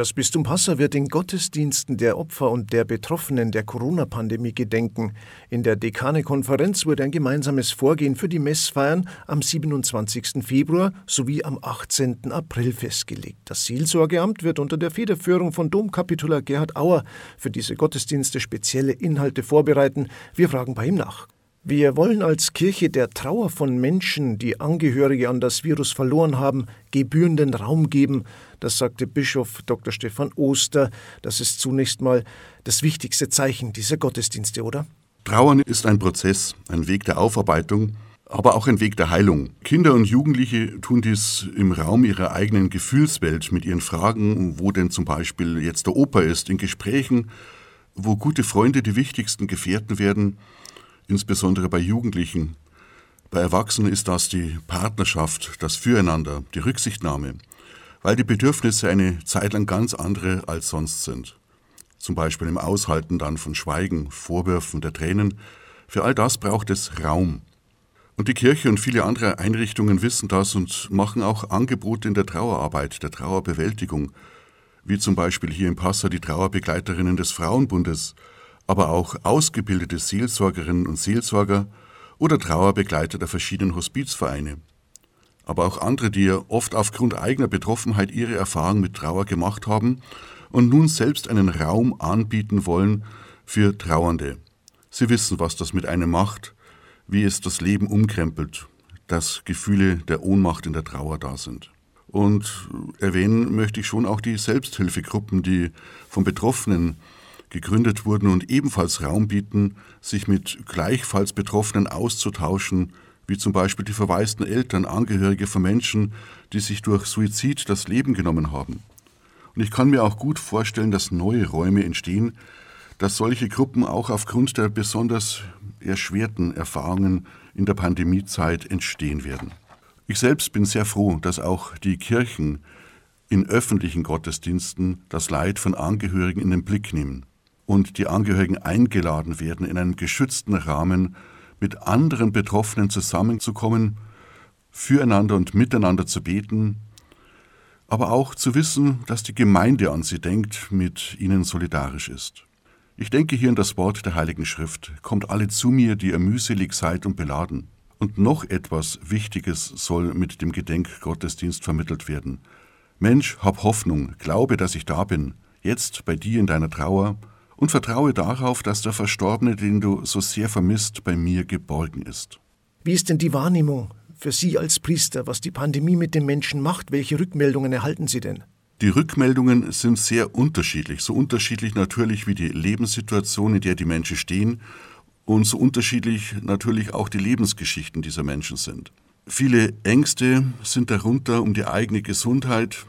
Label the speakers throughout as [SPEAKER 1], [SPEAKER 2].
[SPEAKER 1] Das Bistum Passau wird in Gottesdiensten der Opfer und der Betroffenen der Corona-Pandemie gedenken. In der Dekane-Konferenz wurde ein gemeinsames Vorgehen für die Messfeiern am 27. Februar sowie am 18. April festgelegt. Das Seelsorgeamt wird unter der Federführung von Domkapitular Gerhard Auer für diese Gottesdienste spezielle Inhalte vorbereiten. Wir fragen bei ihm nach. Wir wollen als Kirche der Trauer von Menschen, die Angehörige an das Virus verloren haben, gebührenden Raum geben. Das sagte Bischof Dr. Stefan Oster. Das ist zunächst mal das wichtigste Zeichen dieser Gottesdienste, oder?
[SPEAKER 2] Trauern ist ein Prozess, ein Weg der Aufarbeitung, aber auch ein Weg der Heilung. Kinder und Jugendliche tun dies im Raum ihrer eigenen Gefühlswelt mit ihren Fragen, wo denn zum Beispiel jetzt der Opa ist, in Gesprächen, wo gute Freunde die wichtigsten Gefährten werden, insbesondere bei Jugendlichen. Bei Erwachsenen ist das die Partnerschaft, das Füreinander, die Rücksichtnahme, weil die Bedürfnisse eine Zeit lang ganz andere als sonst sind. Zum Beispiel im Aushalten dann von Schweigen, Vorwürfen, der Tränen. Für all das braucht es Raum. Und die Kirche und viele andere Einrichtungen wissen das und machen auch Angebote in der Trauerarbeit, der Trauerbewältigung, wie zum Beispiel hier in Passau die Trauerbegleiterinnen des Frauenbundes aber auch ausgebildete Seelsorgerinnen und Seelsorger oder Trauerbegleiter der verschiedenen Hospizvereine. Aber auch andere, die ja oft aufgrund eigener Betroffenheit ihre Erfahrung mit Trauer gemacht haben und nun selbst einen Raum anbieten wollen für Trauernde. Sie wissen, was das mit einem macht, wie es das Leben umkrempelt, dass Gefühle der Ohnmacht in der Trauer da sind. Und erwähnen möchte ich schon auch die Selbsthilfegruppen, die von Betroffenen gegründet wurden und ebenfalls Raum bieten, sich mit gleichfalls Betroffenen auszutauschen, wie zum Beispiel die verwaisten Eltern, Angehörige von Menschen, die sich durch Suizid das Leben genommen haben. Und ich kann mir auch gut vorstellen, dass neue Räume entstehen, dass solche Gruppen auch aufgrund der besonders erschwerten Erfahrungen in der Pandemiezeit entstehen werden. Ich selbst bin sehr froh, dass auch die Kirchen in öffentlichen Gottesdiensten das Leid von Angehörigen in den Blick nehmen und die Angehörigen eingeladen werden, in einem geschützten Rahmen mit anderen Betroffenen zusammenzukommen, füreinander und miteinander zu beten, aber auch zu wissen, dass die Gemeinde an sie denkt, mit ihnen solidarisch ist. Ich denke hier an das Wort der Heiligen Schrift, kommt alle zu mir, die ihr mühselig seid und beladen. Und noch etwas Wichtiges soll mit dem Gedenkgottesdienst vermittelt werden. Mensch, hab Hoffnung, glaube, dass ich da bin, jetzt bei dir in deiner Trauer, und vertraue darauf, dass der Verstorbene, den du so sehr vermisst, bei mir geborgen ist.
[SPEAKER 1] Wie ist denn die Wahrnehmung für Sie als Priester, was die Pandemie mit den Menschen macht? Welche Rückmeldungen erhalten Sie denn?
[SPEAKER 2] Die Rückmeldungen sind sehr unterschiedlich, so unterschiedlich natürlich wie die Lebenssituation, in der die Menschen stehen und so unterschiedlich natürlich auch die Lebensgeschichten dieser Menschen sind. Viele Ängste sind darunter um die eigene Gesundheit,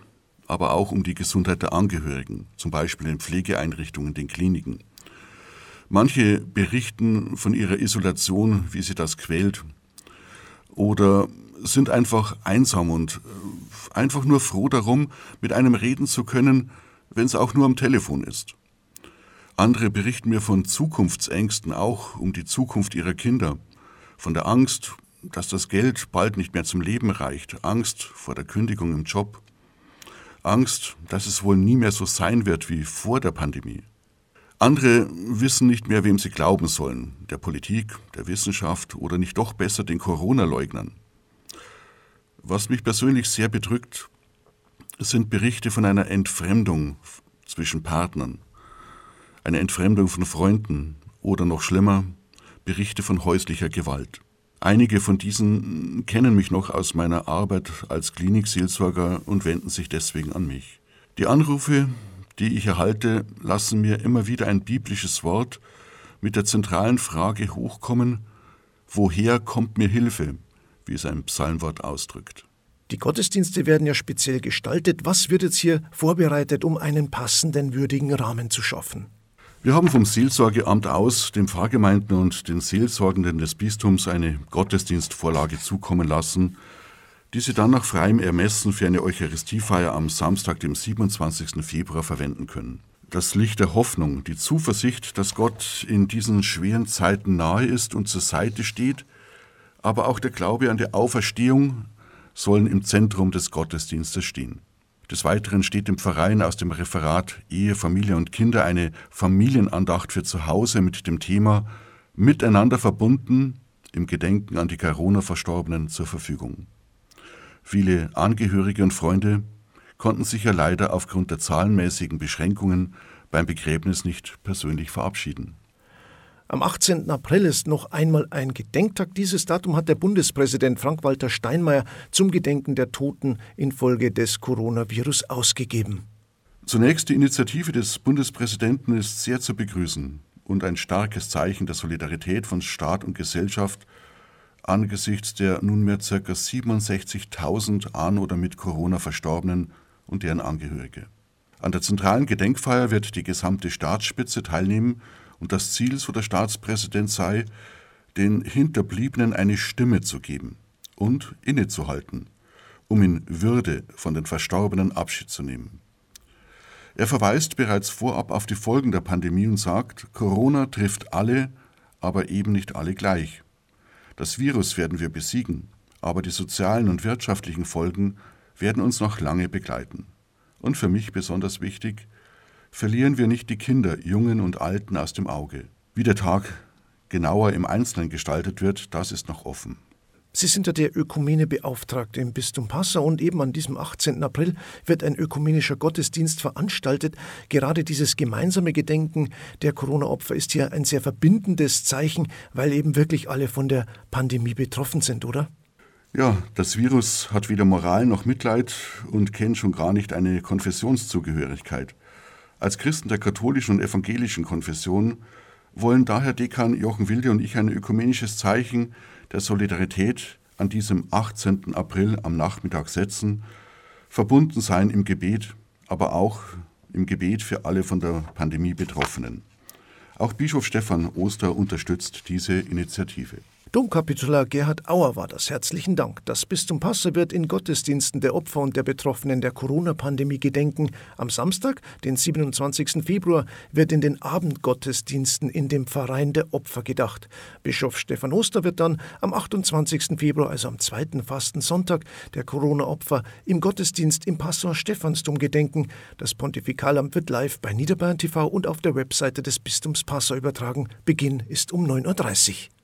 [SPEAKER 2] aber auch um die Gesundheit der Angehörigen, zum Beispiel in Pflegeeinrichtungen, den Kliniken. Manche berichten von ihrer Isolation, wie sie das quält, oder sind einfach einsam und äh, einfach nur froh darum, mit einem reden zu können, wenn es auch nur am Telefon ist. Andere berichten mir von Zukunftsängsten, auch um die Zukunft ihrer Kinder, von der Angst, dass das Geld bald nicht mehr zum Leben reicht, Angst vor der Kündigung im Job, Angst, dass es wohl nie mehr so sein wird wie vor der Pandemie. Andere wissen nicht mehr, wem sie glauben sollen, der Politik, der Wissenschaft oder nicht doch besser den Corona-Leugnern. Was mich persönlich sehr bedrückt, sind Berichte von einer Entfremdung zwischen Partnern, eine Entfremdung von Freunden oder noch schlimmer, Berichte von häuslicher Gewalt. Einige von diesen kennen mich noch aus meiner Arbeit als Klinikseelsorger und wenden sich deswegen an mich. Die Anrufe, die ich erhalte, lassen mir immer wieder ein biblisches Wort mit der zentralen Frage hochkommen, woher kommt mir Hilfe, wie es ein Psalmwort ausdrückt.
[SPEAKER 1] Die Gottesdienste werden ja speziell gestaltet. Was wird jetzt hier vorbereitet, um einen passenden, würdigen Rahmen zu schaffen?
[SPEAKER 2] Wir haben vom Seelsorgeamt aus den Pfarrgemeinden und den Seelsorgenden des Bistums eine Gottesdienstvorlage zukommen lassen, die sie dann nach freiem Ermessen für eine Eucharistiefeier am Samstag, dem 27. Februar verwenden können. Das Licht der Hoffnung, die Zuversicht, dass Gott in diesen schweren Zeiten nahe ist und zur Seite steht, aber auch der Glaube an die Auferstehung sollen im Zentrum des Gottesdienstes stehen. Des Weiteren steht dem Verein aus dem Referat Ehe, Familie und Kinder eine Familienandacht für zu Hause mit dem Thema Miteinander verbunden im Gedenken an die Corona-Verstorbenen zur Verfügung. Viele Angehörige und Freunde konnten sich ja leider aufgrund der zahlenmäßigen Beschränkungen beim Begräbnis nicht persönlich verabschieden.
[SPEAKER 1] Am 18. April ist noch einmal ein Gedenktag. Dieses Datum hat der Bundespräsident Frank-Walter Steinmeier zum Gedenken der Toten infolge des Coronavirus ausgegeben.
[SPEAKER 2] Zunächst die Initiative des Bundespräsidenten ist sehr zu begrüßen und ein starkes Zeichen der Solidarität von Staat und Gesellschaft angesichts der nunmehr ca. 67.000 an oder mit Corona Verstorbenen und deren Angehörige. An der zentralen Gedenkfeier wird die gesamte Staatsspitze teilnehmen und das Ziel, so der Staatspräsident, sei, den Hinterbliebenen eine Stimme zu geben und innezuhalten, um in Würde von den Verstorbenen Abschied zu nehmen. Er verweist bereits vorab auf die Folgen der Pandemie und sagt, Corona trifft alle, aber eben nicht alle gleich. Das Virus werden wir besiegen, aber die sozialen und wirtschaftlichen Folgen werden uns noch lange begleiten. Und für mich besonders wichtig, verlieren wir nicht die Kinder, Jungen und Alten aus dem Auge. Wie der Tag genauer im Einzelnen gestaltet wird, das ist noch offen.
[SPEAKER 1] Sie sind ja der Ökumene-Beauftragte im Bistum Passau und eben an diesem 18. April wird ein ökumenischer Gottesdienst veranstaltet. Gerade dieses gemeinsame Gedenken der Corona-Opfer ist ja ein sehr verbindendes Zeichen, weil eben wirklich alle von der Pandemie betroffen sind, oder?
[SPEAKER 2] Ja, das Virus hat weder Moral noch Mitleid und kennt schon gar nicht eine Konfessionszugehörigkeit. Als Christen der katholischen und evangelischen Konfession wollen daher Dekan Jochen Wilde und ich ein ökumenisches Zeichen der Solidarität an diesem 18. April am Nachmittag setzen, verbunden sein im Gebet, aber auch im Gebet für alle von der Pandemie Betroffenen. Auch Bischof Stefan Oster unterstützt diese Initiative.
[SPEAKER 1] Domkapitular Gerhard Auer war das. Herzlichen Dank. Das Bistum Passau wird in Gottesdiensten der Opfer und der Betroffenen der Corona-Pandemie gedenken. Am Samstag, den 27. Februar, wird in den Abendgottesdiensten in dem Verein der Opfer gedacht. Bischof Stefan Oster wird dann am 28. Februar, also am zweiten Fastensonntag der Corona-Opfer, im Gottesdienst im Passauer Stephansdom gedenken. Das Pontifikalamt wird live bei Niederbayern TV und auf der Webseite des Bistums Passau übertragen. Beginn ist um 9.30 Uhr.